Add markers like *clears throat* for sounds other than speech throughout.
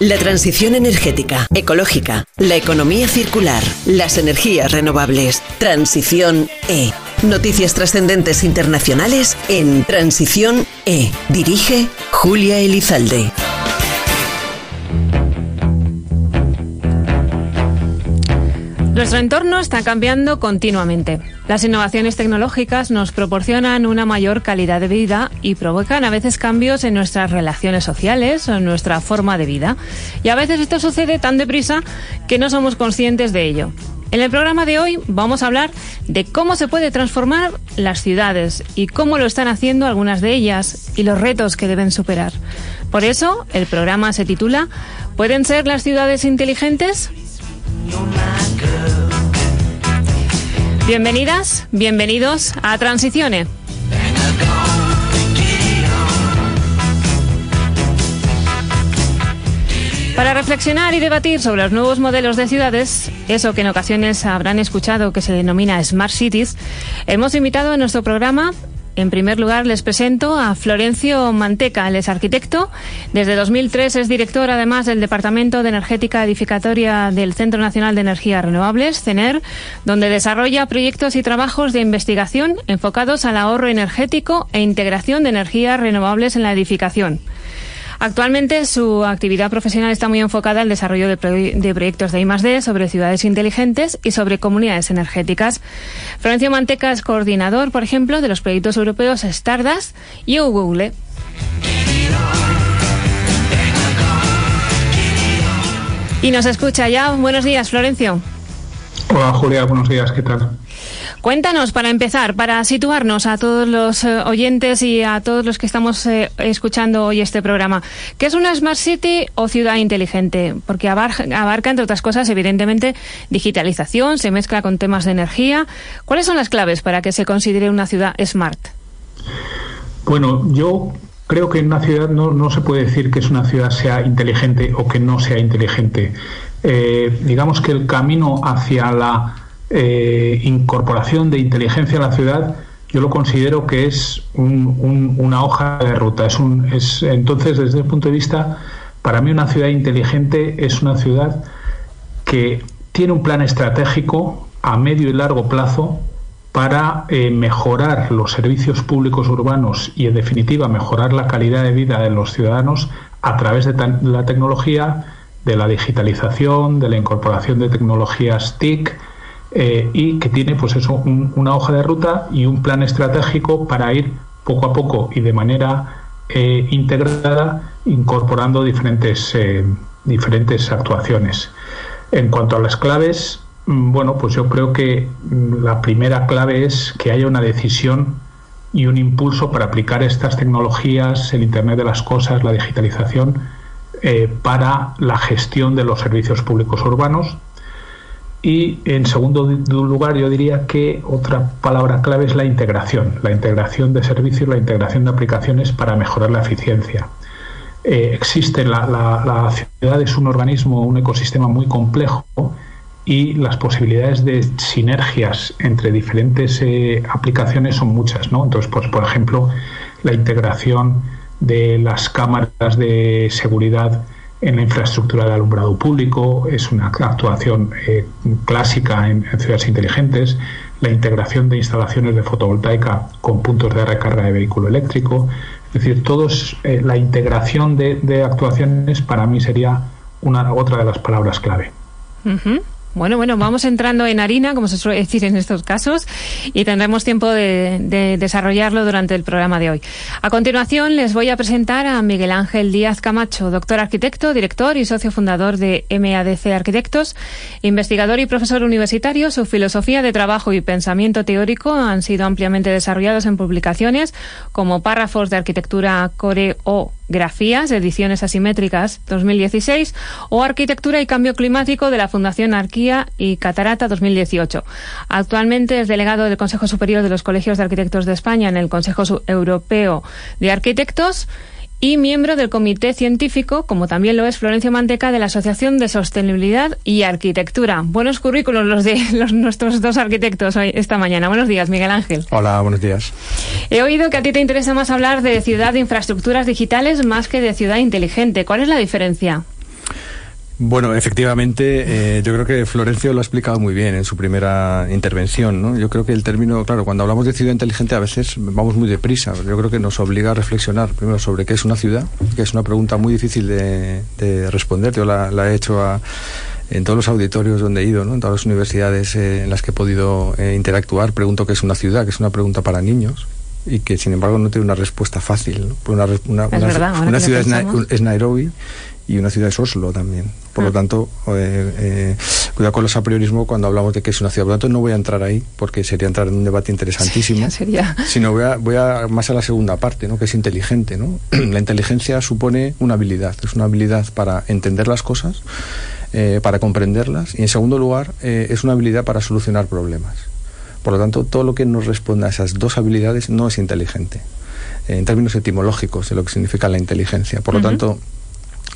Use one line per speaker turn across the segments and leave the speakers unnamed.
La transición energética, ecológica, la economía circular, las energías renovables. Transición E. Noticias trascendentes internacionales en Transición E. Dirige Julia Elizalde.
Nuestro entorno está cambiando continuamente. Las innovaciones tecnológicas nos proporcionan una mayor calidad de vida y provocan a veces cambios en nuestras relaciones sociales o en nuestra forma de vida. Y a veces esto sucede tan deprisa que no somos conscientes de ello. En el programa de hoy vamos a hablar de cómo se puede transformar las ciudades y cómo lo están haciendo algunas de ellas y los retos que deben superar. Por eso, el programa se titula ¿Pueden ser las ciudades inteligentes? Bienvenidas, bienvenidos a Transicione. Para reflexionar y debatir sobre los nuevos modelos de ciudades, eso que en ocasiones habrán escuchado que se denomina Smart Cities, hemos invitado a nuestro programa en primer lugar, les presento a Florencio Manteca. Él es arquitecto. Desde 2003 es director, además, del Departamento de Energética Edificatoria del Centro Nacional de Energías Renovables, CENER, donde desarrolla proyectos y trabajos de investigación enfocados al ahorro energético e integración de energías renovables en la edificación. Actualmente su actividad profesional está muy enfocada al desarrollo de, proyectos de I+D sobre ciudades inteligentes y sobre comunidades energéticas. Florencio Manteca es coordinador, por ejemplo, de los proyectos europeos Stardust y Google. Y nos escucha ya. Buenos días, Florencio.
Hola, Julia. Buenos días. ¿Qué tal?
Cuéntanos, para empezar, para situarnos a todos los eh, oyentes y a todos los que estamos eh, escuchando hoy este programa, ¿qué es una Smart City o ciudad inteligente? Porque abarca, entre otras cosas, evidentemente, digitalización, se mezcla con temas de energía. ¿Cuáles son las claves para que se considere una ciudad smart?
Bueno, yo creo que en una ciudad no, se puede decir que es una ciudad sea inteligente o que no sea inteligente. Eh, digamos que el camino hacia la eh, incorporación de inteligencia a la ciudad, yo lo considero que es una hoja de ruta. Un, es, entonces, desde el punto de vista, para mí una ciudad inteligente es una ciudad que tiene un plan estratégico a medio y largo plazo para eh, mejorar los servicios públicos urbanos y, en definitiva, mejorar la calidad de vida de los ciudadanos a través de la tecnología, de la digitalización, de la incorporación de tecnologías TIC, eh, y que tiene pues eso una hoja de ruta y un plan estratégico para ir poco a poco y de manera eh, integrada incorporando diferentes eh, diferentes actuaciones. En cuanto a las claves mm, bueno pues yo creo que mm, la primera clave es que haya una decisión y un impulso para aplicar estas tecnologías el internet de las cosas la digitalización para la gestión de los servicios públicos urbanos y en segundo lugar, yo diría que otra palabra clave es la integración, la integración de servicios, la integración de aplicaciones para mejorar la eficiencia. Eh, existe la, la, ciudad es un organismo, un ecosistema muy complejo y las posibilidades de sinergias entre diferentes eh, aplicaciones son muchas, ¿no? Entonces, pues por ejemplo, la integración de las cámaras de seguridad en la infraestructura de alumbrado público, es una actuación eh, clásica en, ciudades inteligentes, la integración de instalaciones de fotovoltaica con puntos de recarga de vehículo eléctrico, es decir, todos, eh, la integración de, actuaciones para mí sería una otra de las palabras clave.
Bueno, bueno, vamos entrando en harina, como se suele decir en estos casos, y tendremos tiempo de, desarrollarlo durante el programa de hoy. A continuación, les voy a presentar a Miguel Ángel Díaz Camacho, doctor arquitecto, director y socio fundador de MADC Arquitectos, investigador y profesor universitario. Su filosofía de trabajo y pensamiento teórico han sido ampliamente desarrollados en publicaciones como Párrafos de Arquitectura Core o Grafías, ediciones asimétricas 2016 o Arquitectura y Cambio Climático de la Fundación Arquía y Catarata 2018. Actualmente es delegado del Consejo Superior de los Colegios de Arquitectos de España en el Consejo Europeo de Arquitectos y miembro del Comité Científico, como también lo es Florencio Manteca, de la Asociación de Sostenibilidad y Arquitectura. Buenos currículos los de *laughs* nuestros dos arquitectos hoy, esta mañana. Buenos días, Miguel Ángel.
Hola, buenos días.
He oído que a ti te interesa más hablar de ciudad de infraestructuras digitales más que de ciudad inteligente. ¿Cuál es la diferencia?
Bueno, efectivamente, eh, yo creo que Florencio lo ha explicado muy bien en su primera intervención. ¿no? Yo creo que el término, claro, cuando hablamos de ciudad inteligente a veces vamos muy deprisa. Yo creo que nos obliga a reflexionar primero sobre qué es una ciudad, que es una pregunta muy difícil de, responder. Yo la, he hecho en todos los auditorios donde he ido, en todas las universidades eh, en las que he podido eh, interactuar. Pregunto qué es una ciudad, que es una pregunta para niños y que sin embargo no tiene una respuesta fácil. Una, una, ciudad es Nairobi y una ciudad es Oslo también. Por lo mm. tanto, eh, eh, cuidado con los apriorismos cuando hablamos de que es una ciudad. Por lo tanto, no voy a entrar ahí porque sería entrar en un debate interesantísimo.
sería.
Sino voy a, voy a más a la segunda parte, ¿no? que es inteligente. ¿no? *clears throat* la inteligencia supone una habilidad. Es una habilidad para entender las cosas, eh, para comprenderlas y, en segundo lugar, es una habilidad para solucionar problemas. Por lo tanto, todo lo que nos responda a esas dos habilidades no es inteligente en términos etimológicos de lo que significa la inteligencia. Por lo tanto,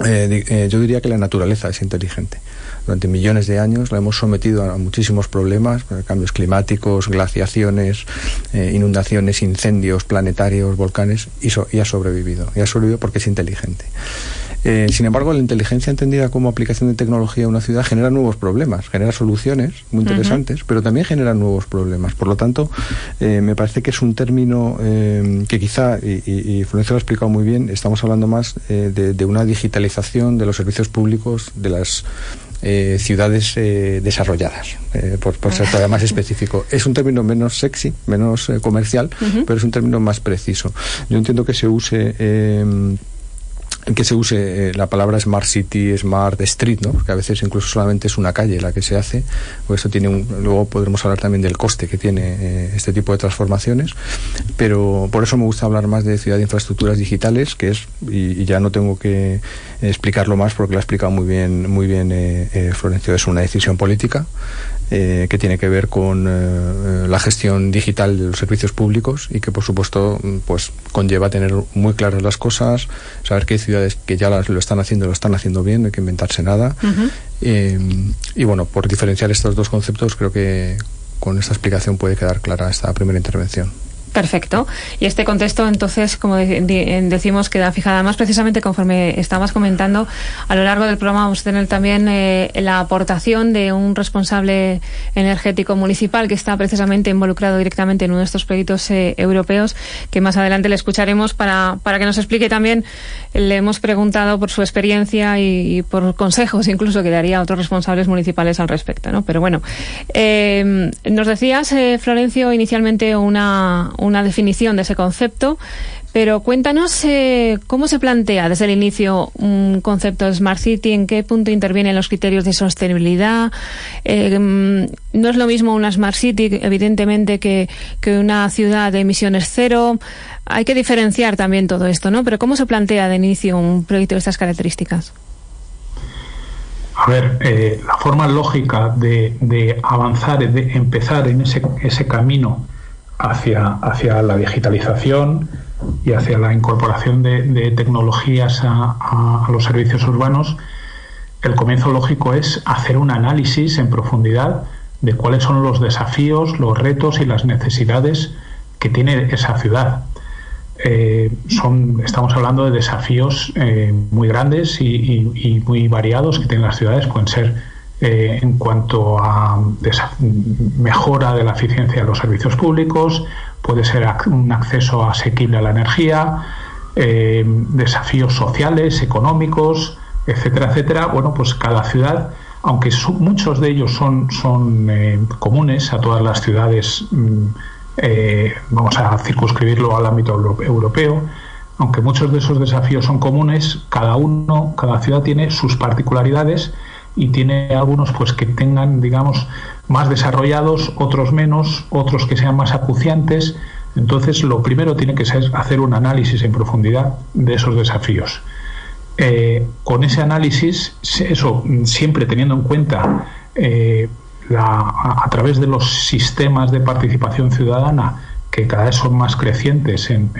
eh, eh, yo diría que la naturaleza es inteligente. Durante millones de años la hemos sometido a muchísimos problemas, eh, cambios climáticos, glaciaciones, inundaciones, incendios planetarios, volcanes, y, y ha sobrevivido. Y ha sobrevivido porque es inteligente. Eh, sin embargo, la inteligencia entendida como aplicación de tecnología a una ciudad genera nuevos problemas, genera soluciones muy interesantes, pero también genera nuevos problemas. Por lo tanto, eh, me parece que es un término eh, que quizá, y, y, Florencio lo ha explicado muy bien, estamos hablando más de, una digitalización de los servicios públicos de las ciudades desarrolladas, por, ser todavía más específico. *laughs* Es un término menos sexy, menos comercial, pero es un término más preciso. Yo entiendo que se use que se use eh, la palabra Smart City, Smart Street, ¿no? porque a veces incluso solamente es una calle la que se hace, pues eso tiene un, luego podremos hablar también del coste que tiene eh, este tipo de transformaciones, pero por eso me gusta hablar más de ciudad de infraestructuras digitales, que es, y, ya no tengo que explicarlo más porque lo ha explicado muy bien, muy bien eh, Florencio, es una decisión política, eh, que tiene que ver con eh, la gestión digital de los servicios públicos y que por supuesto pues conlleva tener muy claras las cosas, saber que hay ciudades que ya lo están haciendo lo están haciendo bien, no hay que inventarse nada. Eh, y bueno, por diferenciar estos dos conceptos creo que con esta explicación puede quedar clara esta primera intervención.
Perfecto. Y este contexto, entonces, como decimos, queda fijada más precisamente conforme estabas comentando. A lo largo del programa vamos a tener también eh, la aportación de un responsable energético municipal que está precisamente involucrado directamente en uno de estos proyectos eh, europeos, que más adelante le escucharemos para, para que nos explique también. Le hemos preguntado por su experiencia y, por consejos incluso que daría a otros responsables municipales al respecto. ¿no? Pero bueno, eh, nos decías, Florencio, inicialmente una una definición de ese concepto, pero cuéntanos eh, cómo se plantea desde el inicio un concepto de Smart City, en qué punto intervienen los criterios de sostenibilidad. Eh, mm, no es lo mismo una Smart City, evidentemente, que, que una ciudad de emisiones cero. Hay que diferenciar también todo esto, ¿no? Pero ¿cómo se plantea de inicio un proyecto de estas características?
A ver, eh, la forma lógica de, de, avanzar, de empezar en ese, ese camino hacia, hacia la digitalización y hacia la incorporación de, tecnologías a, los servicios urbanos, el comienzo lógico es hacer un análisis en profundidad de cuáles son los desafíos, los retos y las necesidades que tiene esa ciudad. Eh, son, estamos hablando de desafíos eh, muy grandes y, muy variados que tienen las ciudades. Pueden ser eh, en cuanto a mejora de la eficiencia de los servicios públicos, puede ser un acceso asequible a la energía, eh, desafíos sociales, económicos, etcétera, etcétera. Bueno, pues cada ciudad, aunque muchos de ellos son, son eh, comunes a todas las ciudades, mm, vamos a circunscribirlo al ámbito europeo, aunque muchos de esos desafíos son comunes, cada uno, cada ciudad tiene sus particularidades y tiene algunos pues que tengan, digamos, más desarrollados, otros menos, otros que sean más acuciantes. Entonces, lo primero tiene que ser hacer un análisis en profundidad de esos desafíos. Eh, con ese análisis, eso siempre teniendo en cuenta eh, a, través de los sistemas de participación ciudadana que cada vez son más crecientes en,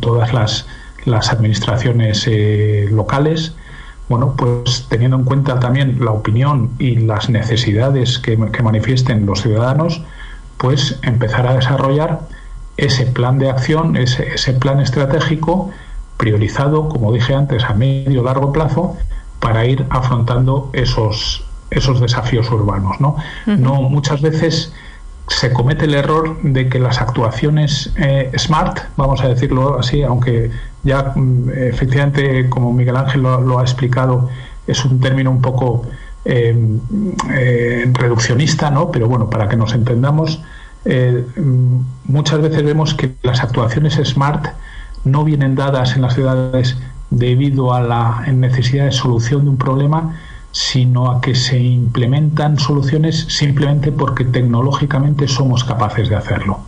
todas las, administraciones eh, locales, bueno, pues teniendo en cuenta también la opinión y las necesidades que, manifiesten los ciudadanos, pues empezar a desarrollar ese plan de acción, ese, plan estratégico priorizado, como dije antes, a medio largo plazo, para ir afrontando esos, esos desafíos urbanos. ¿no? no muchas veces se comete el error de que las actuaciones eh, smart, vamos a decirlo así, aunque ya mm, efectivamente, como Miguel Ángel lo, ha explicado, es un término un poco eh, eh, reduccionista, ¿no? Pero bueno, para que nos entendamos, mm, muchas veces vemos que las actuaciones smart no vienen dadas en las ciudades debido a la necesidad de solución de un problema, sino a que se implementan soluciones simplemente porque tecnológicamente somos capaces de hacerlo.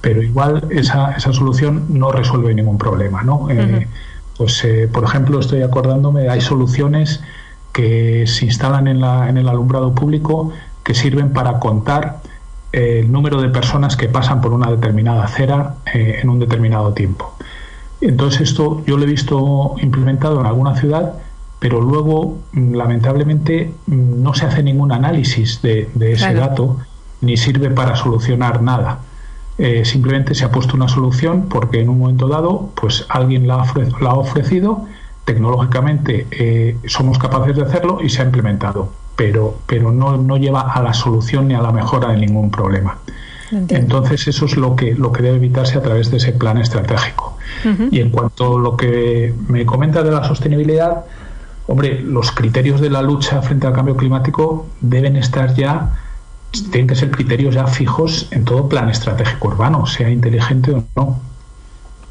Pero igual esa, esa solución no resuelve ningún problema. ¿no? Eh, pues, eh, por ejemplo, estoy acordándome, hay soluciones que se instalan en, la, en el alumbrado público que sirven para contar el número de personas que pasan por una determinada acera eh, en un determinado tiempo. Entonces esto yo lo he visto implementado en alguna ciudad pero luego mm, lamentablemente mm, no se hace ningún análisis de, ese dato ni sirve para solucionar nada. Eh, simplemente se ha puesto una solución porque en un momento dado pues alguien la, ha ofrecido, tecnológicamente eh, somos capaces de hacerlo y se ha implementado, pero, pero no, no lleva a la solución ni a la mejora de ningún problema. Entonces eso es lo que, lo que debe evitarse a través de ese plan estratégico. Y en cuanto a lo que me comenta de la sostenibilidad, Hombre, los criterios de la lucha frente al cambio climático deben estar ya, tienen que ser criterios ya fijos en todo plan estratégico urbano, sea inteligente o no.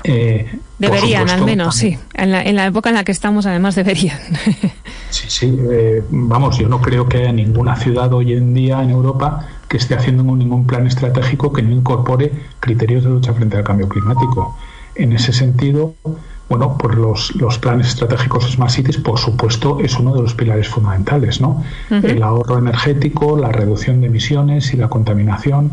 Eh, deberían, al menos, sí. En la, en la, época en la que estamos, además, deberían. *laughs*
sí, sí. Eh, vamos, yo no creo que haya ninguna ciudad hoy en día en Europa que esté haciendo ningún plan estratégico que no incorpore criterios de lucha frente al cambio climático. En ese sentido, bueno, pues los, los, planes estratégicos Smart Cities, por supuesto, es uno de los pilares fundamentales, ¿no? El ahorro energético, la reducción de emisiones y la contaminación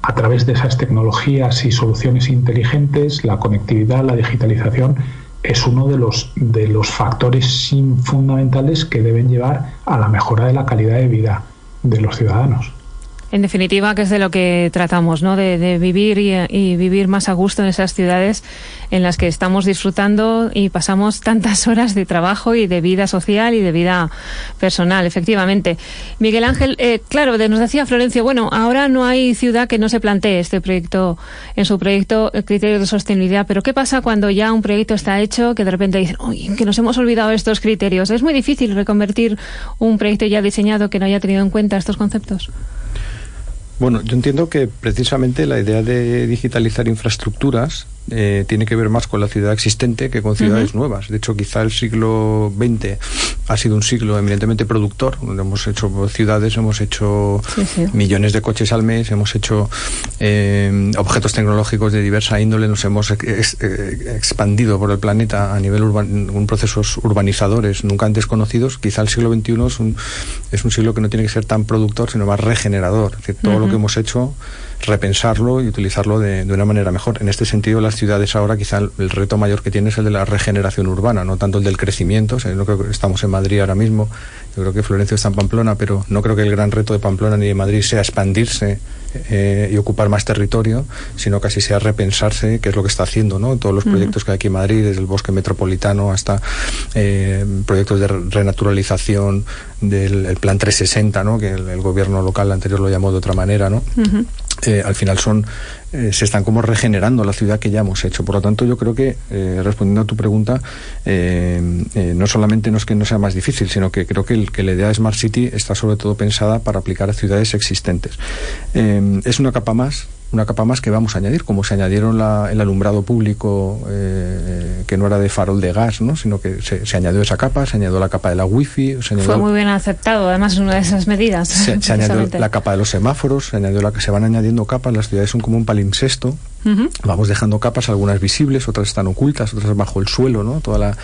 a través de esas tecnologías y soluciones inteligentes, la conectividad, la digitalización, es uno de los, de los factores fundamentales que deben llevar a la mejora de la calidad de vida de los ciudadanos.
En definitiva, que es de lo que tratamos, ¿no? De, vivir y, vivir más a gusto en esas ciudades en las que estamos disfrutando y pasamos tantas *laughs* horas de trabajo y de vida social y de vida personal, efectivamente. Miguel Ángel, eh, claro, nos decía Florencio, bueno, ahora no hay ciudad que no se plantee este proyecto, en su proyecto, el criterio de sostenibilidad, pero ¿qué pasa cuando ya un proyecto está hecho que de repente dicen, uy, que nos hemos olvidado estos criterios? ¿Es muy difícil reconvertir un proyecto ya diseñado que no haya tenido en cuenta estos conceptos?
Bueno, yo entiendo que precisamente la idea de digitalizar infraestructuras eh, tiene que ver más con la ciudad existente que con ciudades nuevas. De hecho, quizá el siglo XX ha sido un siglo eminentemente productor, donde hemos hecho ciudades, hemos hecho millones de coches al mes, hemos hecho eh, objetos tecnológicos de diversa índole, nos hemos eh, expandido por el planeta a nivel urban, procesos urbanizadores nunca antes conocidos. Quizá el siglo XXI es un, es un siglo que no tiene que ser tan productor, sino más regenerador. Es decir, todo lo que hemos hecho repensarlo y utilizarlo de, una manera mejor. En este sentido, las ciudades ahora quizá el, reto mayor que tiene es el de la regeneración urbana, no tanto el del crecimiento. no creo que estamos en Madrid ahora mismo, yo creo que Florencio está en Pamplona, pero no creo que el gran reto de Pamplona ni de Madrid sea expandirse eh, y ocupar más territorio, sino casi sea repensarse qué es lo que está haciendo, ¿no? Todos los proyectos que hay aquí en Madrid, desde el bosque metropolitano hasta eh, proyectos de renaturalización del plan 360, ¿no? Que el, gobierno local anterior lo llamó de otra manera, ¿no? Eh, al final son eh, se están como regenerando la ciudad que ya hemos hecho. Por lo tanto, yo creo que, eh, respondiendo a tu pregunta, no solamente no es que no sea más difícil, sino que creo que, el, que la idea de Smart City está sobre todo pensada para aplicar a ciudades existentes. es una capa más una capa más que vamos a añadir, como se añadieron el alumbrado público eh, que no era de farol de gas, ¿no? sino que se, añadió esa capa, se añadió la capa de la wifi.
Se Fue muy bien aceptado, además es una de esas medidas.
Se, añadió la capa de los semáforos, se añadió la que se van añadiendo capas, las ciudades son como un Vamos dejando capas, algunas visibles, otras están ocultas, otras bajo el suelo, ¿no? Todas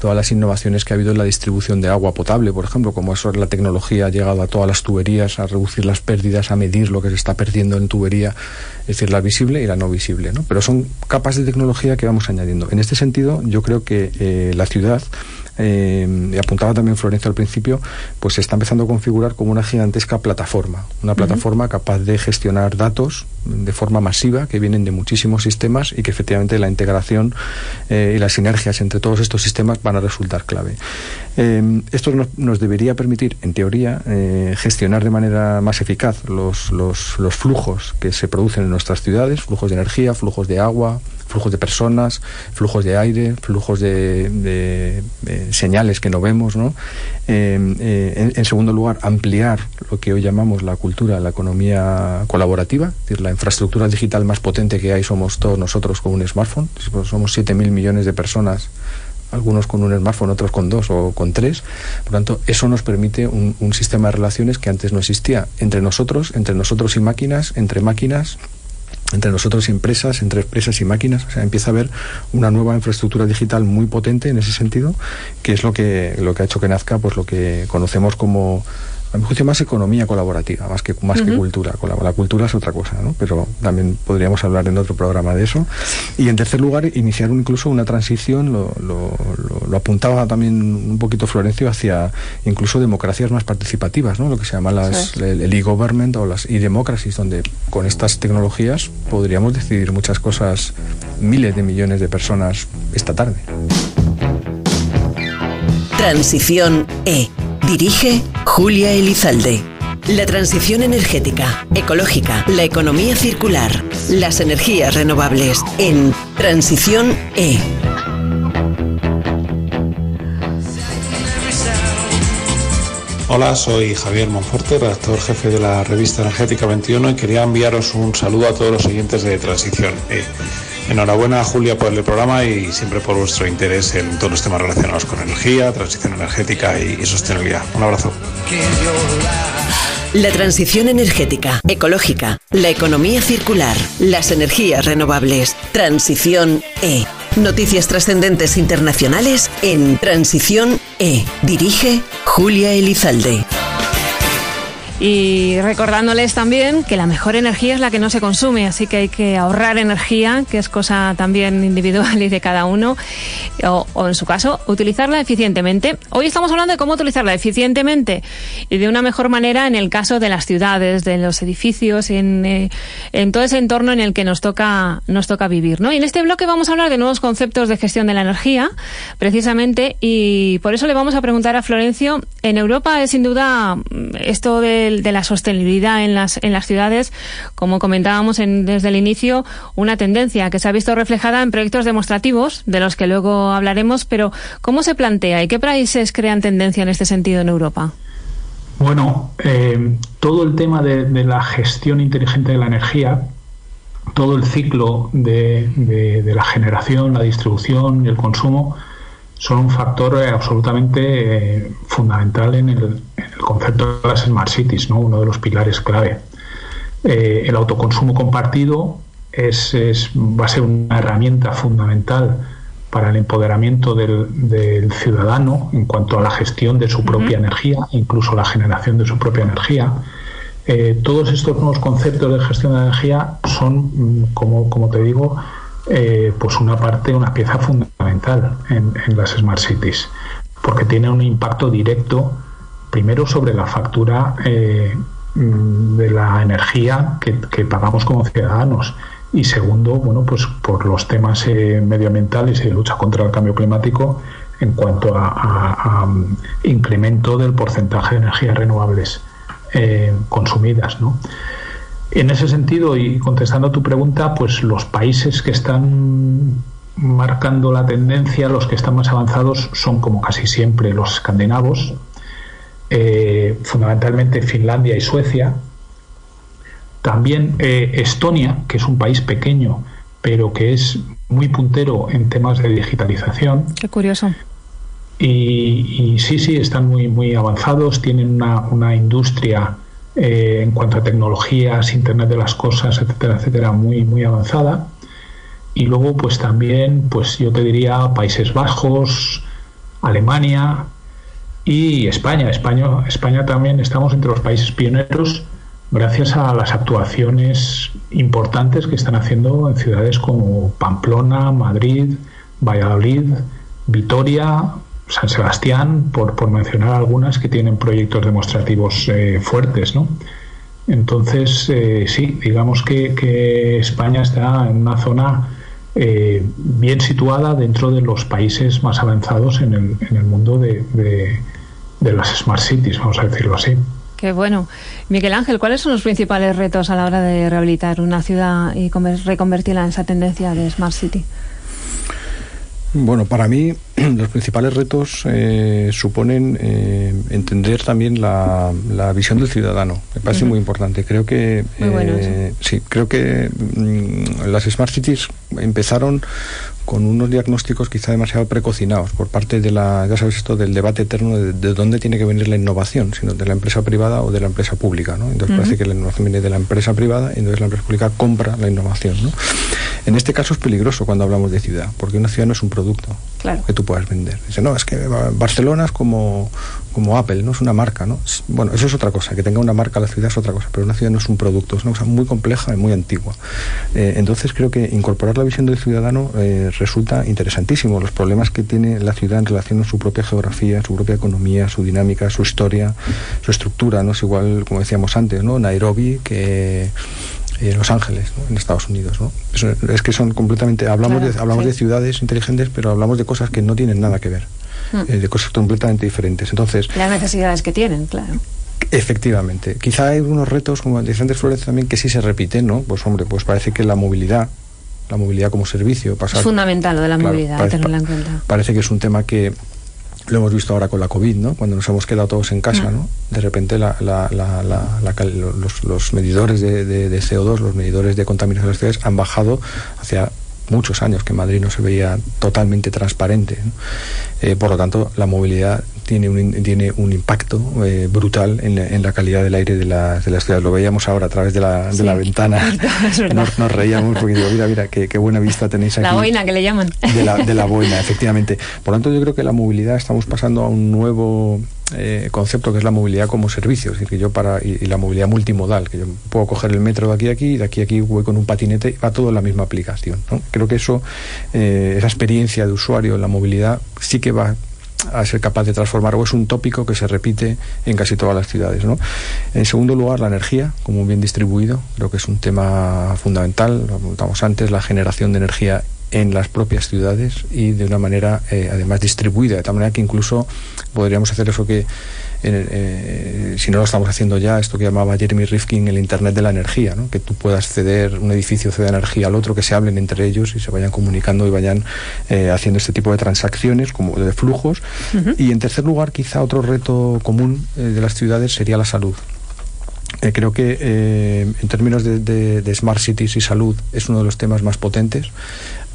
las innovaciones que ha habido en la distribución de agua potable, por ejemplo, como eso la tecnología ha llegado a todas las tuberías, a reducir las pérdidas, a medir lo que se está perdiendo en tubería, es decir, la visible y la no visible, ¿no? Pero son capas de tecnología que vamos añadiendo. En este sentido, yo creo que eh, la ciudad eh, y apuntaba también Florencio al principio, pues se está empezando a configurar como una gigantesca plataforma, una plataforma capaz de gestionar datos de forma masiva que vienen de muchísimos sistemas y que efectivamente la integración eh, y las sinergias entre todos estos sistemas van a resultar clave. Eh, esto nos, debería permitir, en teoría, eh, gestionar de manera más eficaz los, los, los flujos que se producen en nuestras ciudades, flujos de energía, flujos de agua, flujos de personas, flujos de aire, flujos de, señales que no vemos, ¿no? Eh, eh, en, segundo lugar, ampliar lo que hoy llamamos la cultura, la economía colaborativa, es decir, la infraestructura digital más potente que hay somos todos nosotros con un smartphone, somos 7.000 millones de personas algunos con un smartphone, otros con dos o con tres. Por tanto, eso nos permite un, sistema de relaciones que antes no existía entre nosotros, entre nosotros y máquinas, entre máquinas entre nosotros y empresas, entre empresas y máquinas. O sea, empieza a haber una nueva infraestructura digital muy potente en ese sentido, que es lo que, lo que ha hecho que nazca pues lo que conocemos como a mi juicio más economía colaborativa, más que, más que cultura. La cultura es otra cosa, ¿no? pero también podríamos hablar en otro programa de eso. Y en tercer lugar, iniciar incluso una transición, lo, lo, lo, apuntaba también un poquito Florencio, hacia incluso democracias más participativas, ¿no? lo que se llama las, el e-government o las e-democracies, donde con estas tecnologías podríamos decidir muchas cosas, miles de millones de personas esta tarde.
Transición E Dirige Julia Elizalde. La transición energética, ecológica, la economía circular, las energías renovables en Transición E.
Hola, soy Javier Monforte, redactor jefe de la revista Energética 21 y quería enviaros un saludo a todos los oyentes de Transición E. Enhorabuena Julia por el programa y siempre por vuestro interés en todos los temas relacionados con energía, transición energética y, sostenibilidad. Un abrazo.
La transición energética, ecológica, la economía circular, las energías renovables. Transición E. Noticias trascendentes internacionales en Transición E. Dirige Julia Elizalde.
Y recordándoles también que la mejor energía es la que no se consume, así que hay que ahorrar energía, que es cosa también individual *laughs* y de cada uno, o, en su caso, utilizarla eficientemente. Hoy estamos hablando de cómo utilizarla eficientemente y de una mejor manera en el caso de las ciudades, de los edificios, en, eh, en todo ese entorno en el que nos toca, nos toca vivir. ¿no? Y en este bloque vamos a hablar de nuevos conceptos de gestión de la energía, precisamente, y por eso le vamos a preguntar a Florencio, en Europa es sin duda esto de de, la sostenibilidad en las, en las ciudades, como comentábamos en, desde el inicio, una tendencia que se ha visto reflejada en proyectos demostrativos, de los que luego hablaremos, pero ¿cómo se plantea y qué países crean tendencia en este sentido en Europa?
Bueno, eh, todo el tema de, la gestión inteligente de la energía, todo el ciclo de, de la generación, la distribución y el consumo, son un factor eh, absolutamente eh, fundamental en el, concepto de las smart cities, ¿no? uno de los pilares clave. Eh, el autoconsumo compartido es, va a ser una herramienta fundamental para el empoderamiento del, ciudadano en cuanto a la gestión de su propia energía, incluso la generación de su propia energía. todos estos nuevos conceptos de gestión de energía son, mm, como, como te digo, eh, pues una parte, una pieza fundamental en, las Smart Cities, porque tiene un impacto directo, primero sobre la factura eh, de la energía que, pagamos como ciudadanos y segundo, bueno, pues por los temas eh, medioambientales y de lucha contra el cambio climático en cuanto a, incremento del porcentaje de energías renovables consumidas, ¿no? En ese sentido, y contestando a tu pregunta, pues los países que están marcando la tendencia, los que están más avanzados, son como casi siempre los escandinavos, eh, fundamentalmente Finlandia y Suecia. También eh, Estonia, que es un país pequeño, pero que es muy puntero en temas de digitalización.
Qué curioso.
Y, sí, sí, están muy, muy avanzados, tienen una, una industria eh, en cuanto a tecnologías, Internet de las cosas, etcétera, etcétera, muy, muy avanzada. Y luego, pues también, pues yo te diría Países Bajos, Alemania y España. España, España también estamos entre los países pioneros gracias a las actuaciones importantes que están haciendo en ciudades como Pamplona, Madrid, Valladolid, Vitoria, San Sebastián, por, por mencionar algunas que tienen proyectos demostrativos eh, fuertes, ¿no? Entonces, eh, sí, digamos que, España está en una zona eh, bien situada dentro de los países más avanzados en el, en el mundo de, de, las smart cities, vamos a decirlo así.
Qué bueno. Miguel Ángel, ¿cuáles son los principales retos a la hora de rehabilitar una ciudad y reconvertirla en esa tendencia de smart city?
Bueno, para mí *clears throat* los principales retos eh, suponen eh, entender también la, visión del ciudadano. Me parece muy importante. Creo que
eh,
sí, creo que mm, las smart cities empezaron con unos diagnósticos quizá demasiado precocinados por parte de la, ya sabes esto, del debate eterno de, dónde tiene que venir la innovación, sino de la empresa privada o de la empresa pública, ¿no? Entonces parece que la innovación viene de la empresa privada y entonces la empresa pública compra la innovación, ¿no? En este caso es peligroso cuando hablamos de ciudad, porque una ciudad no es un producto que tú puedas vender. Dice, no, es que Barcelona es como, como Apple, no es una marca, ¿no? Bueno, eso es otra cosa, que tenga una marca la ciudad es otra cosa, pero una ciudad no es un producto, es una cosa muy compleja y muy antigua. Eh, entonces creo que incorporar la visión del ciudadano eh, resulta interesantísimo. Los problemas que tiene la ciudad en relación a su propia geografía, su propia economía, su dinámica, su historia, su estructura, no es igual, como decíamos antes, ¿no? Nairobi que eh, Los Ángeles, en Estados Unidos. ¿no? Es, que son completamente, hablamos, de, hablamos de ciudades inteligentes, pero hablamos de cosas que no tienen nada que ver, hmm. eh, de cosas completamente diferentes. Entonces,
Las necesidades que tienen, claro.
Efectivamente. Quizá hay unos retos, como decía antes Flores, también que sí se repiten, ¿no? Pues hombre, pues parece que la movilidad, la movilidad como servicio...
es fundamental lo de la movilidad, tenerla en cuenta.
Parece que es un tema que lo hemos visto ahora con la COVID, ¿no? Cuando nos hemos quedado todos en casa, ¿no? De repente la, los, medidores de, CO2, los medidores de contaminación de las ciudades han bajado hacia muchos años que Madrid no se veía totalmente transparente. Eh, por lo tanto, la movilidad tiene un, tiene un impacto eh, brutal en la, calidad del aire de, la, de las ciudades. Lo veíamos ahora a través de la, de la ventana. *laughs* Nos, reíamos porque digo, mira, mira, qué, qué, buena vista tenéis aquí.
La boina que le llaman.
De la, de la *laughs* boina, efectivamente. Por lo tanto, yo creo que la movilidad estamos pasando a un nuevo eh, concepto que es la movilidad como servicio, es decir, que yo para y, la movilidad multimodal, que yo puedo coger el metro de aquí a aquí y de aquí a aquí voy con un patinete y va todo en la misma aplicación. Creo que eso, eh, esa experiencia de usuario en la movilidad sí que va a ser capaz de transformar o es un tópico que se repite en casi todas las ciudades. ¿no? En segundo lugar, la energía, como bien distribuido, creo que es un tema fundamental, lo comentamos antes, la generación de energía en las propias ciudades y de una manera eh, además distribuida, de tal manera que incluso podríamos hacer eso que eh, si no lo estamos haciendo ya, esto que llamaba Jeremy Rifkin el Internet de la energía, ¿no? que tú puedas ceder, un edificio cede energía al otro, que se hablen entre ellos y se vayan comunicando y vayan eh, haciendo este tipo de transacciones, como de flujos. Y en tercer lugar, quizá otro reto común de las ciudades sería la salud. creo que en términos de, de, smart cities y salud es uno de los temas más potentes.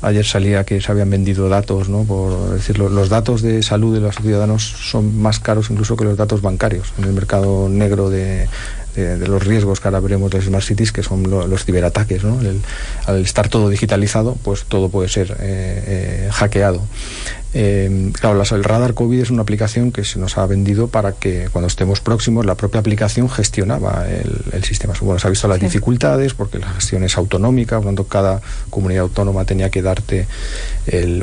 Ayer salía que se habían vendido datos, ¿no? Por decirlo, los datos de salud de los ciudadanos son más caros incluso que los datos bancarios en el mercado negro de, los riesgos que ahora veremos de las Smart Cities, que son los ciberataques. ¿no? al estar todo digitalizado, pues todo puede ser eh, eh, hackeado. Eh, claro, el radar COVID es una aplicación que se nos ha vendido para que cuando estemos próximos la propia aplicación gestionaba el, sistema. Bueno, se ha visto las dificultades porque la gestión es autonómica, por lo tanto cada comunidad autónoma tenía que darte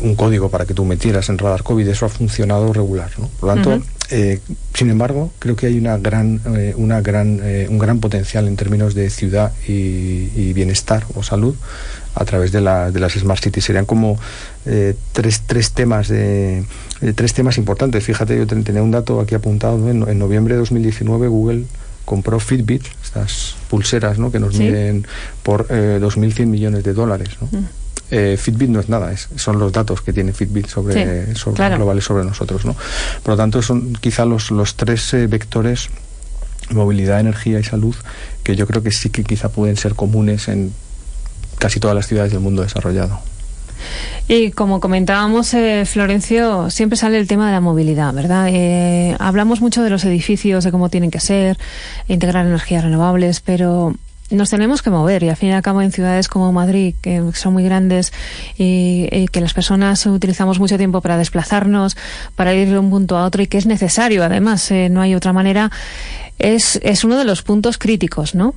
un código para que tú metieras en radar COVID. Eso ha funcionado regular. Por lo tanto, eh, sin embargo, creo que hay una gran, eh, una gran, un gran potencial en términos de ciudad y bienestar o salud a través de, la, de las Smart Cities. Serían como eh, tres, tres, temas de, tres temas importantes. Fíjate, yo tenía un dato aquí apuntado. En, noviembre de 2019 Google compró Fitbit, estas pulseras ¿no? que nos miden por eh, 2.100 millones de dólares. ¿no? Mm. Eh, Fitbit no es nada, es, son los datos que tiene Fitbit sobre, sobre globales sobre nosotros. ¿no? Por lo tanto, son quizá los, los tres eh, vectores movilidad, energía y salud que yo creo que sí que quizá pueden ser comunes en casi todas las ciudades del mundo desarrollado.
Y como comentábamos, eh, Florencio, siempre sale el tema de la movilidad, ¿verdad? Eh, hablamos mucho de los edificios, de cómo tienen que ser, integrar energías renovables, pero nos tenemos que mover y al fin y al cabo en ciudades como Madrid, que son muy grandes y, que las personas utilizamos mucho tiempo para desplazarnos, para ir de un punto a otro y que es necesario, además, eh, no hay otra manera, es, es uno de los puntos críticos, ¿no?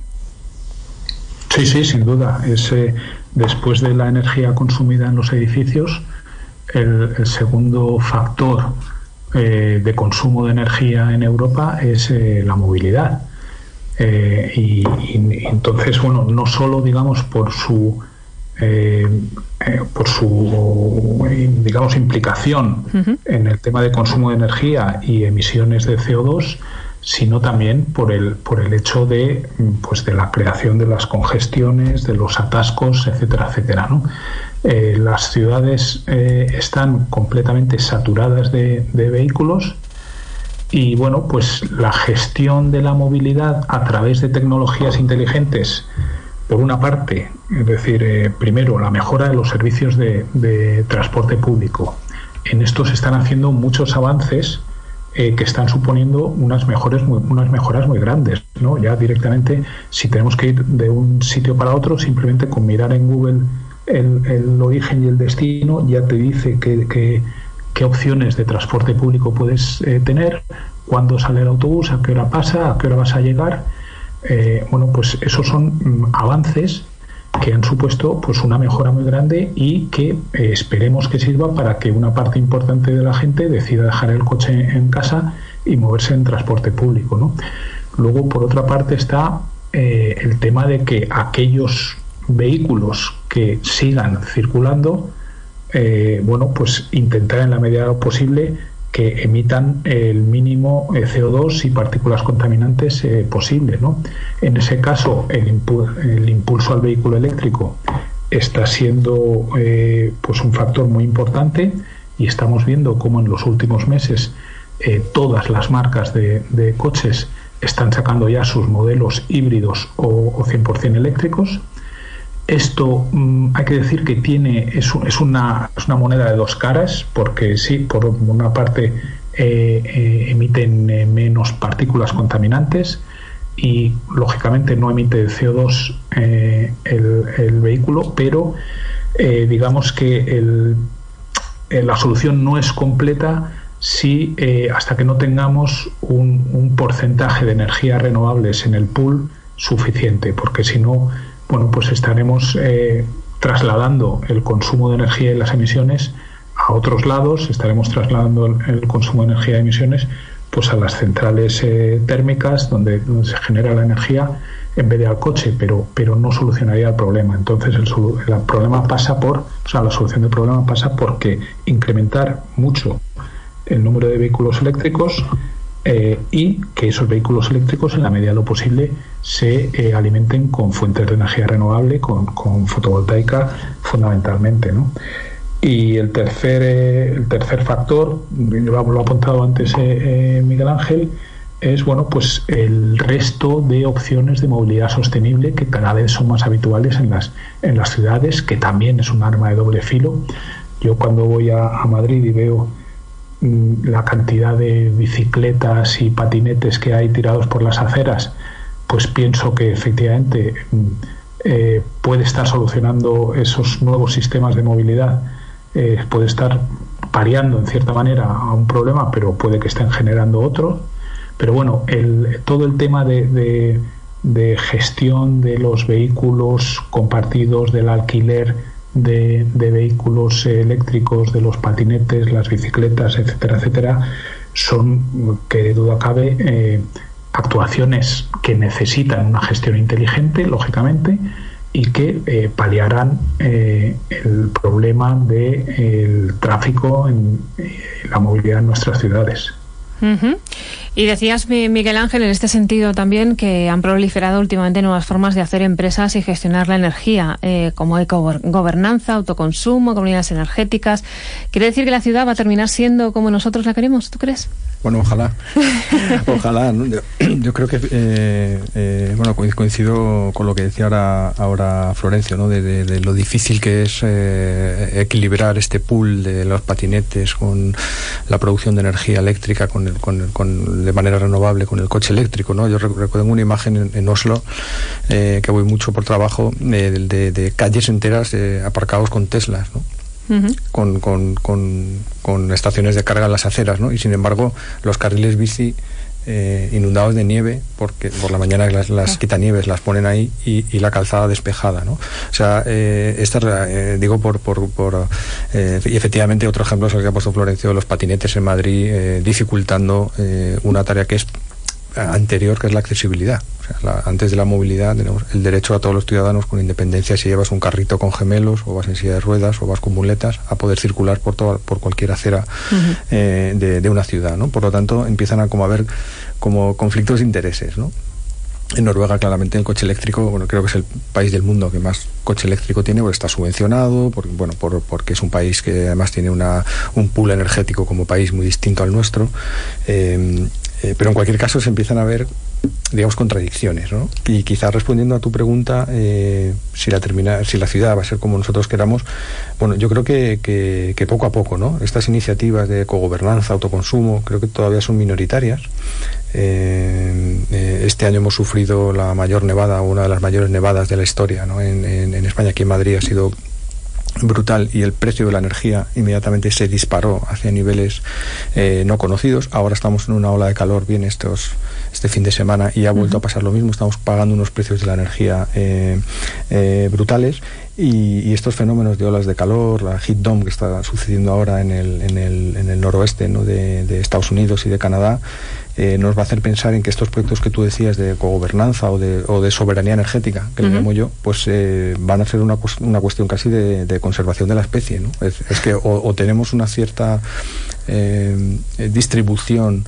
Sí, sí, sin duda. Es, después de la energía consumida en los edificios, el, segundo factor de consumo de energía en Europa es la movilidad. y, entonces, bueno, no solo, digamos, por su eh, eh, por su digamos implicación en el tema de consumo de energía y emisiones de CO2 sino también por el por el hecho de pues de la creación de las congestiones de los atascos etcétera etcétera eh, las ciudades están completamente saturadas de, de vehículos y bueno pues la gestión de la movilidad a través de tecnologías inteligentes por una parte, es decir, eh, primero, la mejora de los servicios de, transporte público. En esto se están haciendo muchos avances eh, que están suponiendo unas, mejores, unas mejoras muy grandes. ¿no? Ya directamente, si tenemos que ir de un sitio para otro, simplemente con mirar en Google el, origen y el destino, ya te dice qué opciones de transporte público puedes eh, tener, cuándo sale el autobús, a qué hora pasa, a qué hora vas a llegar eh, bueno, pues esos son mm, avances que han supuesto pues una mejora muy grande y que eh, esperemos que sirva para que una parte importante de la gente decida dejar el coche en casa y moverse en transporte público. ¿no? Luego, por otra parte, está eh, el tema de que aquellos vehículos que sigan circulando, bueno, pues intentar en la medida de lo posible que emitan el mínimo eh, CO2 y partículas contaminantes eh, posible. ¿no? En ese caso, el, impulso al vehículo eléctrico está siendo eh, pues un factor muy importante y estamos viendo cómo en los últimos meses todas las marcas de, coches están sacando ya sus modelos híbridos o, o 100% eléctricos. Esto mm, hay que decir que tiene es, una, es, una, moneda de dos caras, porque sí, por una parte eh, eh, emiten eh, menos partículas contaminantes y lógicamente no emite CO2 el, vehículo, pero digamos que el, la solución no es completa si hasta que no tengamos un porcentaje de energías renovables en el pool suficiente, porque si no bueno, pues estaremos eh, trasladando el consumo de energía y las emisiones a otros lados, estaremos trasladando el, consumo de energía y emisiones pues a las centrales eh, térmicas donde, se genera la energía en vez de al coche, pero, pero no solucionaría el problema. Entonces el, problema pasa por, o sea, la solución del problema pasa porque incrementar mucho el número de vehículos eléctricos eh, y que esos vehículos eléctricos, en la medida de lo posible, se eh, alimenten con fuentes de energía renovable, con, fotovoltaica fundamentalmente. ¿no? Y el tercer, eh, el tercer factor, lo, ha apuntado antes Miguel Ángel, es bueno pues el resto de opciones de movilidad sostenible que cada vez son más habituales en las, en las ciudades, que también es un arma de doble filo. Yo cuando voy a Madrid y veo la cantidad de bicicletas y patinetes que hay tirados por las aceras, pues pienso que efectivamente mm, eh, puede estar solucionando esos nuevos sistemas de movilidad, eh, puede estar pariando en cierta manera a un problema, pero puede que estén generando otro. Pero bueno, el, todo el tema de gestión de los vehículos compartidos, del alquiler, de, vehículos eléctricos, de los patinetes, las bicicletas, etcétera, etcétera, son, que de duda cabe, eh, actuaciones que necesitan una gestión inteligente, lógicamente, y que eh, paliarán eh, el problema del tráfico en la movilidad en nuestras ciudades.
Y decías, Miguel Ángel, en este sentido también que han proliferado últimamente nuevas formas de hacer empresas y gestionar la energía, eh, como gobernanza, autoconsumo, comunidades energéticas. ¿Quiere decir que la ciudad va a terminar siendo como nosotros la queremos? ¿Tú crees?
Bueno, ojalá. *laughs* ojalá. Yo, creo que, eh, eh, bueno, coincido con lo que decía ahora, ahora Florencio, ¿no? De, lo difícil que es equilibrar este pool de los patinetes con la producción de energía eléctrica, con, con, con de manera renovable con el coche eléctrico. ¿no? Yo recuerdo una imagen en, Oslo, eh, que voy mucho por trabajo, de, calles enteras eh, aparcados con Teslas. ¿no? con, con, con, estaciones de carga en las aceras, ¿no? Y sin embargo, los carriles bici eh, inundados de nieve, porque por la mañana las, las quitanieves las ponen ahí y, la calzada despejada. ¿no? O sea, eh, esta, eh, digo por. por, por y efectivamente, otro ejemplo es el que ha puesto Florencio, los patinetes en Madrid, dificultando una tarea que es anterior, que es la accesibilidad. antes de la movilidad tenemos el derecho a todos los ciudadanos, con independencia si llevas un carrito con gemelos, o vas en silla de ruedas, o vas con muletas, a poder circular por, toda, por cualquier acera eh, de, una ciudad. ¿no? Por lo tanto, empiezan a como haber como conflictos de intereses. ¿no? En Noruega, claramente, el coche eléctrico, bueno, creo que es el país del mundo que más coche eléctrico tiene, porque está subvencionado, porque, bueno, por, porque es un país que además tiene una, un pool energético como país muy distinto al nuestro. Eh, eh, pero en cualquier caso se empiezan a ver, digamos, contradicciones. ¿no? Y quizás respondiendo a tu pregunta, eh, si, la termina, si la ciudad va a ser como nosotros queramos, bueno, yo creo que, poco a poco, ¿no? Estas iniciativas de cogobernanza, autoconsumo, creo que todavía son minoritarias. Eh, este año hemos sufrido la mayor nevada, una de las mayores nevadas de la historia ¿no? en España, aquí en Madrid ha sido brutal y el precio de la energía inmediatamente se disparó hacia niveles eh, no conocidos. Ahora estamos en una ola de calor bien estos, este fin de semana y ha vuelto a pasar lo mismo. Estamos pagando unos precios de la energía eh, eh, brutales y, estos fenómenos de olas de calor, la heat dome que está sucediendo ahora en el, en el, en el noroeste ¿no? de, de Estados Unidos y de Canadá, eh, nos va a hacer pensar en que estos proyectos que tú decías de cogobernanza o de, o de soberanía energética, que le llamo yo, pues eh, van a ser una, una cuestión casi de, conservación de la especie. ¿no? Es, que o, tenemos una cierta eh, distribución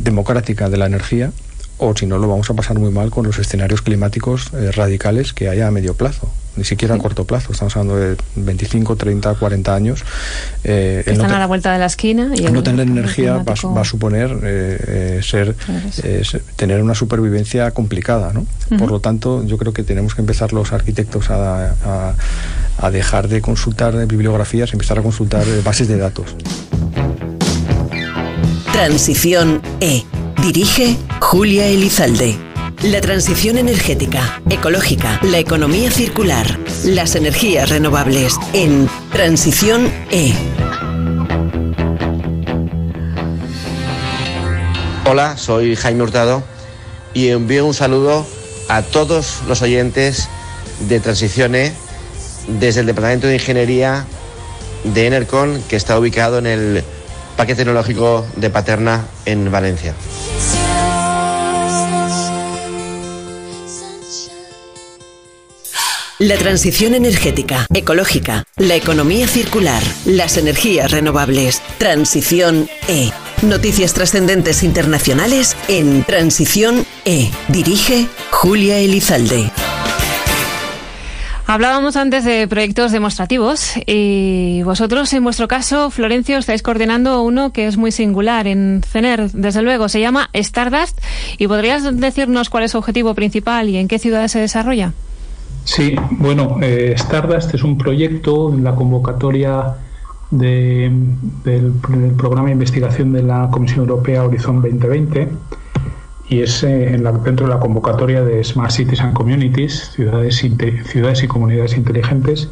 democrática de la energía o si no lo vamos a pasar muy mal con los escenarios climáticos radicales que haya a medio plazo ni siquiera a corto plazo, estamos hablando de 25, 30, 40 años.
Eh, Están a la vuelta de la esquina.
Y no tener energía va, a suponer eh, eh, ser, tener una supervivencia complicada. ¿no? Por lo tanto, yo creo que tenemos que empezar los arquitectos a, a dejar de consultar bibliografías y empezar a consultar bases de datos.
Transición E. Dirige Julia Elizalde. La transición energética, ecológica, la economía circular, las energías renovables en Transición E.
Hola, soy Jaime Hurtado y envío un saludo a todos los oyentes de Transición E desde el Departamento de Ingeniería de Enercon que está ubicado en el Parque Tecnológico de Paterna en Valencia.
La transición energética, ecológica, la economía circular, las energías renovables. Transición E. Noticias trascendentes internacionales en Transición E. Dirige Julia Elizalde.
Hablábamos antes de proyectos demostrativos y vosotros, en vuestro caso, Florencio, estáis coordinando uno que es muy singular en CENER, desde luego, se llama Stardust. ¿Y podrías decirnos cuál es su objetivo principal y en qué ciudades se desarrolla?
Sí, bueno, eh, Stardust es un proyecto en la convocatoria del, programa de investigación de la Comisión Europea Horizon 2020 y es eh, en la, dentro de la convocatoria de Smart Cities and Communities, ciudades, ciudades y comunidades inteligentes.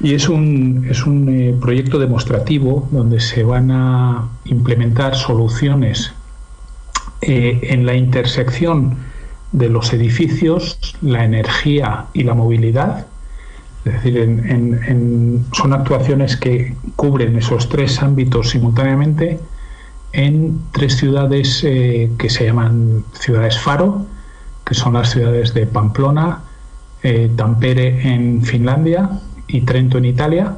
Y es un, es un eh, proyecto demostrativo donde se van a implementar soluciones en la intersección de los edificios, la energía y la movilidad. Es decir, son actuaciones que cubren esos tres ámbitos simultáneamente en tres ciudades eh, que se llaman ciudades faro, que son las ciudades de Pamplona, eh, Tampere en Finlandia y Trento en Italia.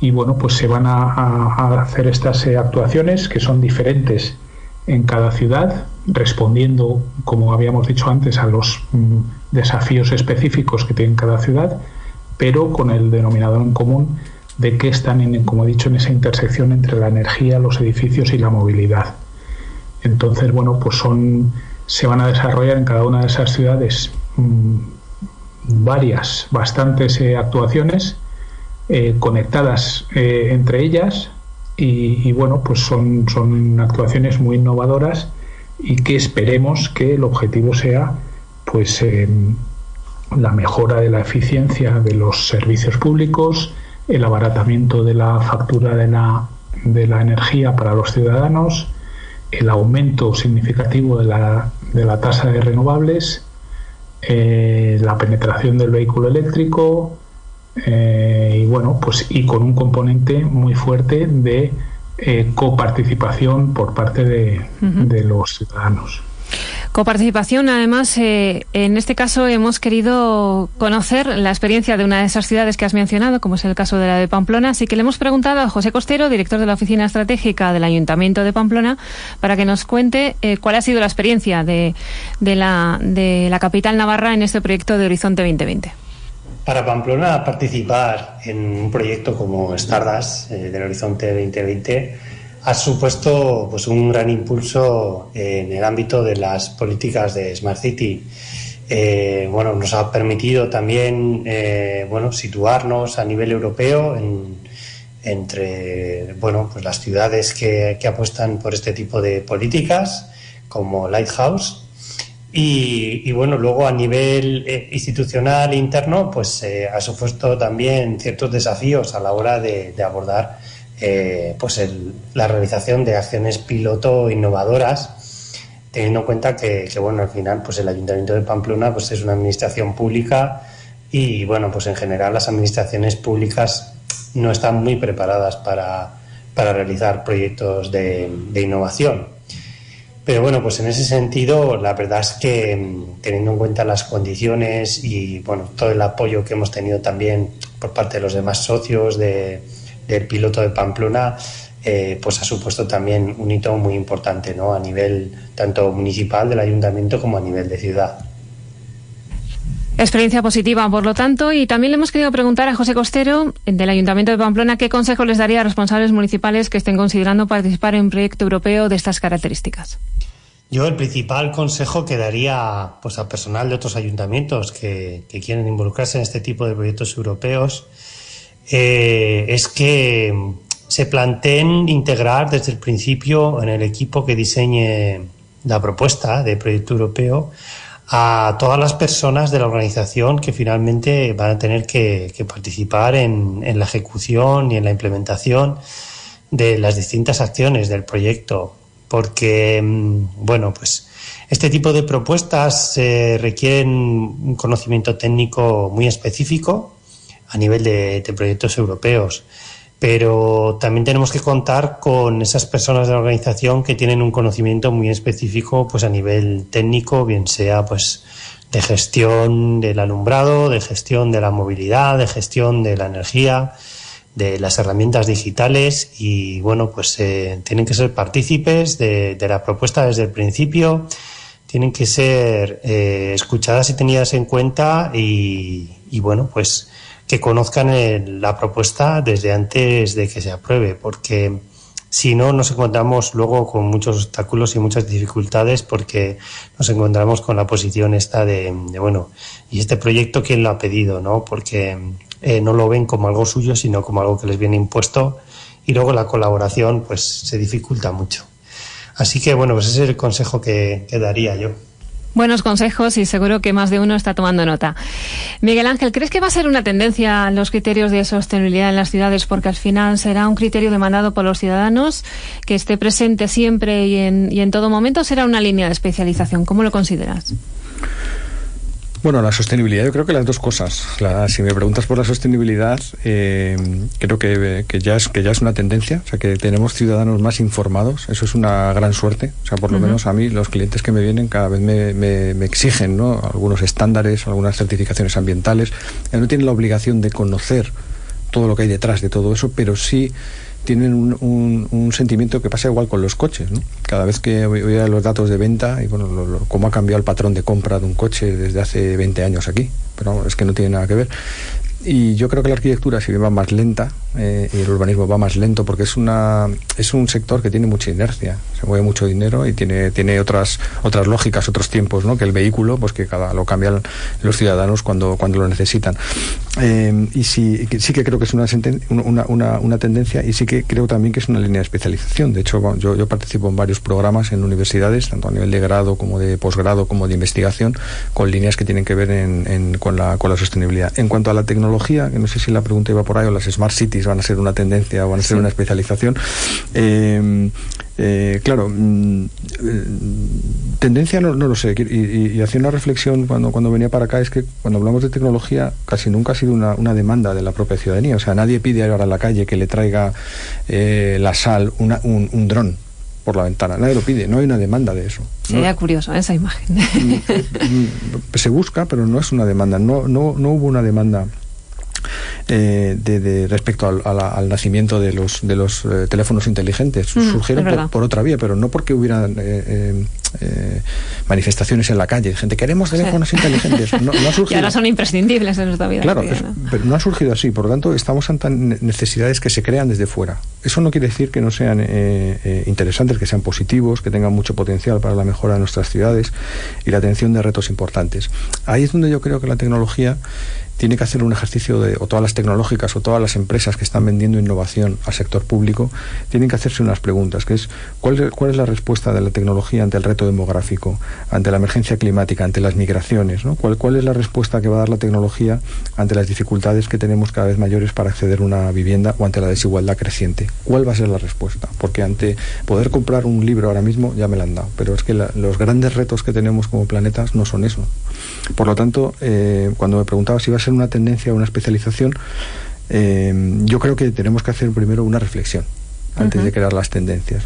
Y bueno, pues se van a, hacer estas eh, actuaciones que son diferentes en cada ciudad, respondiendo, como habíamos dicho antes, a los mm, desafíos específicos que tiene cada ciudad, pero con el denominador en común de que están, en, como he dicho, en esa intersección entre la energía, los edificios y la movilidad. Entonces, bueno, pues son, se van a desarrollar en cada una de esas ciudades mm, varias, bastantes eh, actuaciones eh, conectadas eh, entre ellas y, bueno, pues son, son actuaciones muy innovadoras y que esperemos que el objetivo sea pues em, la mejora de la eficiencia de los servicios públicos, el abaratamiento de la factura de la, de la energía para los ciudadanos el aumento significativo de la, de la tasa de renovables, eh, la penetración del vehículo eléctrico eh, y bueno, pues y con un componente muy fuerte de eh, coparticipación por parte de, de los ciudadanos.
Coparticipación, además, eh, en este caso hemos querido conocer la experiencia de una de esas ciudades que has mencionado, como es el caso de la de Pamplona, así que le hemos preguntado a José Costero, director de la Oficina Estratégica del Ayuntamiento de Pamplona, para que nos cuente eh, cuál ha sido la experiencia de, de, la, de la capital navarra en este proyecto de Horizonte 2020.
Para Pamplona participar en un proyecto como Stardust eh, del Horizonte 2020 ha supuesto pues, un gran impulso en el ámbito de las políticas de Smart City. Eh, bueno, nos ha permitido también eh, bueno, situarnos a nivel europeo entre bueno, pues las ciudades que, apuestan por este tipo de políticas, como Lighthouse. Y, bueno, luego a nivel eh, institucional e interno, pues ha supuesto también ciertos desafíos a la hora de abordar eh, pues la realización de acciones piloto innovadoras, teniendo en cuenta que, bueno, al final pues el Ayuntamiento de Pamplona pues es una administración pública y bueno, pues en general las administraciones públicas no están muy preparadas para, realizar proyectos de, innovación. Pero bueno, pues en ese sentido, la verdad es que mm, teniendo en cuenta las condiciones y bueno, todo el apoyo que hemos tenido también por parte de los demás socios de, del piloto de Pamplona, eh, pues ha supuesto también un hito muy importante ¿no? a nivel tanto municipal del ayuntamiento como a nivel de ciudad.
Experiencia positiva, por lo tanto, y también le hemos querido preguntar a José Costero, del Ayuntamiento de Pamplona, qué consejo les daría a responsables municipales que estén considerando participar en un proyecto europeo de estas características.
Yo el principal consejo que daría pues, a personal de otros ayuntamientos que, quieren involucrarse en este tipo de proyectos europeos eh, es que se planteen integrar desde el principio en el equipo que diseñe la propuesta de proyecto europeo a todas las personas de la organización que finalmente van a tener que, participar en, la ejecución y en la implementación de las distintas acciones del proyecto. Porque, mm, bueno, pues este tipo de propuestas eh, requieren un conocimiento técnico muy específico a nivel de, proyectos europeos. Pero también tenemos que contar con esas personas de la organización que tienen un conocimiento muy específico pues a nivel técnico, bien sea pues de gestión del alumbrado, de gestión de la movilidad, de gestión de la energía, de las herramientas digitales y bueno, pues eh, tienen que ser partícipes de, la propuesta desde el principio, tienen que ser eh, escuchadas y tenidas en cuenta y, y bueno, pues que conozcan la propuesta desde antes de que se apruebe, porque si no nos encontramos luego con muchos obstáculos y muchas dificultades porque nos encontramos con la posición esta de, bueno, ¿y este proyecto quién lo ha pedido? ¿no? Porque eh, no lo ven como algo suyo, sino como algo que les viene impuesto y luego la colaboración pues se dificulta mucho. Así que bueno, pues ese es el consejo que, que daría yo.
Buenos consejos y seguro que más de uno está tomando nota. Miguel Ángel, ¿crees que va a ser una tendencia los criterios de sostenibilidad en las ciudades? Porque al final será un criterio demandado por los ciudadanos que esté presente siempre y en, y en todo momento. ¿Será una línea de especialización? ¿Cómo lo consideras?
Bueno, la sostenibilidad, yo creo que las dos cosas. si me preguntas por la sostenibilidad, eh, creo que, ya es, que ya es una tendencia, o sea, que tenemos ciudadanos más informados, eso es una gran suerte. O sea, por lo menos a mí, los clientes que me vienen cada vez me, me, exigen ¿no? algunos estándares, algunas certificaciones ambientales. No tienen la obligación de conocer todo lo que hay detrás de todo eso, pero sí tienen un, sentimiento que pasa igual con los coches. ¿no? Cada vez que a los datos de venta y bueno, cómo ha cambiado el patrón de compra de un coche desde hace 20 años aquí, pero es que no tiene nada que ver. Y yo creo que la arquitectura, si bien va más lenta, eh, y el urbanismo va más lento, porque es una es un sector que tiene mucha inercia, se mueve mucho dinero y tiene tiene otras otras lógicas, otros tiempos, ¿no? Que el vehículo, pues que cada lo cambian los ciudadanos cuando cuando lo necesitan. Eh, y sí, sí que creo que es una, una, una, una, tendencia y sí que creo también que es una línea de especialización. De hecho, yo, yo participo en varios programas en universidades, tanto a nivel de grado como de posgrado como de investigación, con líneas que tienen que ver en, con, la, con la sostenibilidad. En cuanto a la tecnología, que no sé si la pregunta iba por ahí, o las smart cities van a ser una tendencia o van a ser una especialización. Eh, Eh, claro, mm, eh, tendencia no, lo sé. Y, y, hacía una reflexión cuando, cuando venía para acá, es que cuando hablamos de tecnología, casi nunca ha sido una, demanda de la propia ciudadanía. O sea, nadie pide ahora en la calle que le traiga eh, la sal un, un dron por la ventana. Nadie lo pide, no hay una demanda de eso.
Sería curioso esa imagen. Mm,
mm, se busca, pero no es una demanda. No, no, no hubo una demanda eh, de, respecto al, nacimiento de los, de los eh, teléfonos inteligentes. Mm, Surgieron por, otra vía, pero no porque hubieran eh, manifestaciones en la calle. Gente, queremos teléfonos inteligentes. No, ha surgido. *laughs*
Y ahora son imprescindibles en nuestra vida.
Claro, pero no ha surgido así. Por lo tanto, estamos ante necesidades que se crean desde fuera. Eso no quiere decir que no sean interesantes, que sean positivos, que tengan mucho potencial para la mejora de nuestras ciudades y la atención de retos importantes. Ahí es donde yo creo que la tecnología tiene que hacer un ejercicio de, o todas las tecnológicas o todas las empresas que están vendiendo innovación al sector público, tienen que hacerse unas preguntas, que es ¿cuál, cuál es la respuesta de la tecnología ante el reto demográfico, ante la emergencia climática, ante las migraciones? ¿no? ¿Cuál, ¿Cuál es la respuesta que va a dar la tecnología ante las dificultades que tenemos cada vez mayores para acceder a una vivienda o ante la desigualdad creciente? ¿Cuál va a ser la respuesta? Porque ante poder comprar un libro ahora mismo ya me lo han dado, pero es que los grandes retos que tenemos como planetas no son eso. Por lo tanto, eh, cuando me preguntaba si iba a ser una tendencia, una especialización, eh, yo creo que tenemos que hacer primero una reflexión antes de crear las tendencias.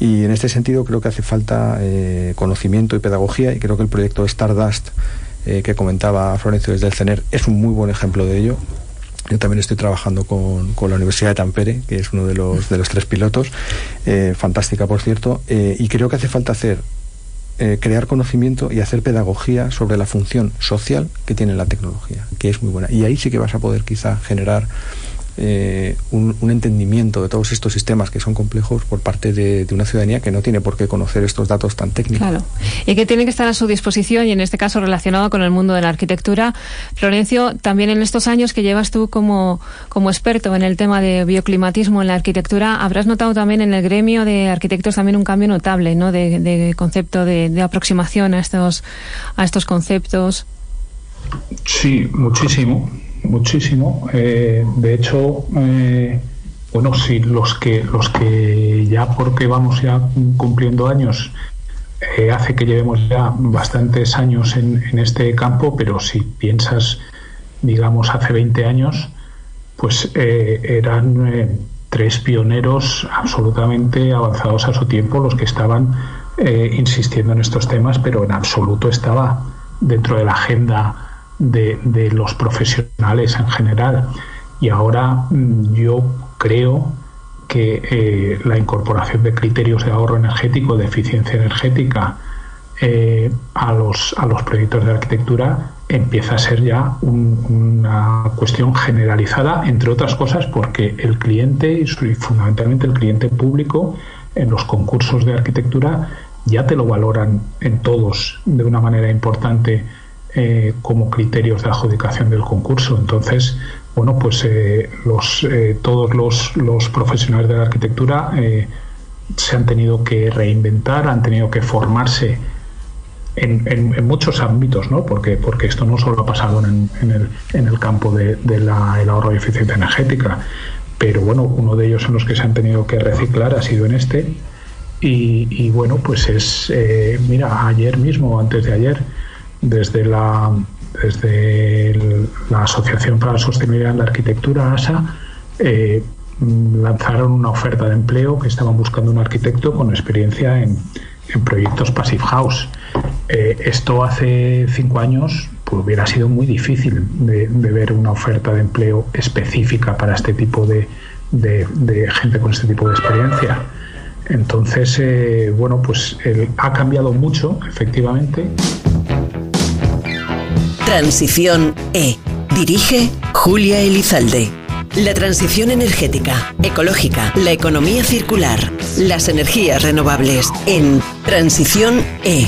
Y en este sentido creo que hace falta eh, conocimiento y pedagogía y creo que el proyecto Stardust eh, que comentaba Florencio desde el CENER es un muy buen ejemplo de ello. Yo también estoy trabajando con, con, la Universidad de Tampere, que es uno de los, de los tres pilotos, fantástica por cierto, y creo que hace falta hacer eh, crear conocimiento y hacer pedagogía sobre la función social que tiene la tecnología, que es muy buena. Y ahí sí que vas a poder quizá generar eh, un, entendimiento de todos estos sistemas que son complejos por parte de, una ciudadanía que no tiene por qué conocer estos datos tan técnicos.
Claro, y que tiene que estar a su disposición y en este caso relacionado con el mundo de la arquitectura. Florencio, también en estos años que llevas tú como, como experto en el tema de bioclimatismo en la arquitectura, habrás notado también en el gremio de arquitectos también un cambio notable ¿no? de, concepto de, de aproximación a estos, a estos conceptos.
Sí, muchísimo muchísimo. Eh, de hecho, eh, bueno, sí, los que, los que ya porque vamos ya cumpliendo años, eh, hace que llevemos ya bastantes años en, en, este campo, pero si piensas, digamos, hace 20 años, pues eran tres pioneros absolutamente avanzados a su tiempo los que estaban insistiendo en estos temas, pero en absoluto estaba dentro de la agenda de, los profesionales en general. Y ahora mm, yo creo que eh, la incorporación de criterios de ahorro energético, de eficiencia energética eh, a, los, a los proyectos de arquitectura empieza a ser ya una cuestión generalizada, entre otras cosas porque el cliente y fundamentalmente el cliente público en los concursos de arquitectura ya te lo valoran en todos de una manera importante eh, como criterios de adjudicación del concurso. Entonces, bueno, pues eh, los, eh, todos los, profesionales de la arquitectura se han tenido que reinventar, han tenido que formarse en, muchos ámbitos, ¿no? Porque, porque esto no solo ha pasado en, el, campo del de, ahorro y eficiencia energética, pero bueno, uno de ellos en los que se han tenido que reciclar ha sido en este. Y, y bueno, pues es, mira, ayer mismo, antes de ayer, desde la, desde la Asociación para la Sostenibilidad en la Arquitectura, ASA, eh, lanzaron una oferta de empleo que estaban buscando un arquitecto con experiencia en, proyectos Passive House. Eh, esto hace cinco años pues, hubiera sido muy difícil de, ver una oferta de empleo específica para este tipo de, gente con este tipo de experiencia. Entonces, eh, bueno, pues ha cambiado mucho, efectivamente.
Transición E. Dirige Julia Elizalde. La transición energética, ecológica, la economía circular, las energías renovables en Transición E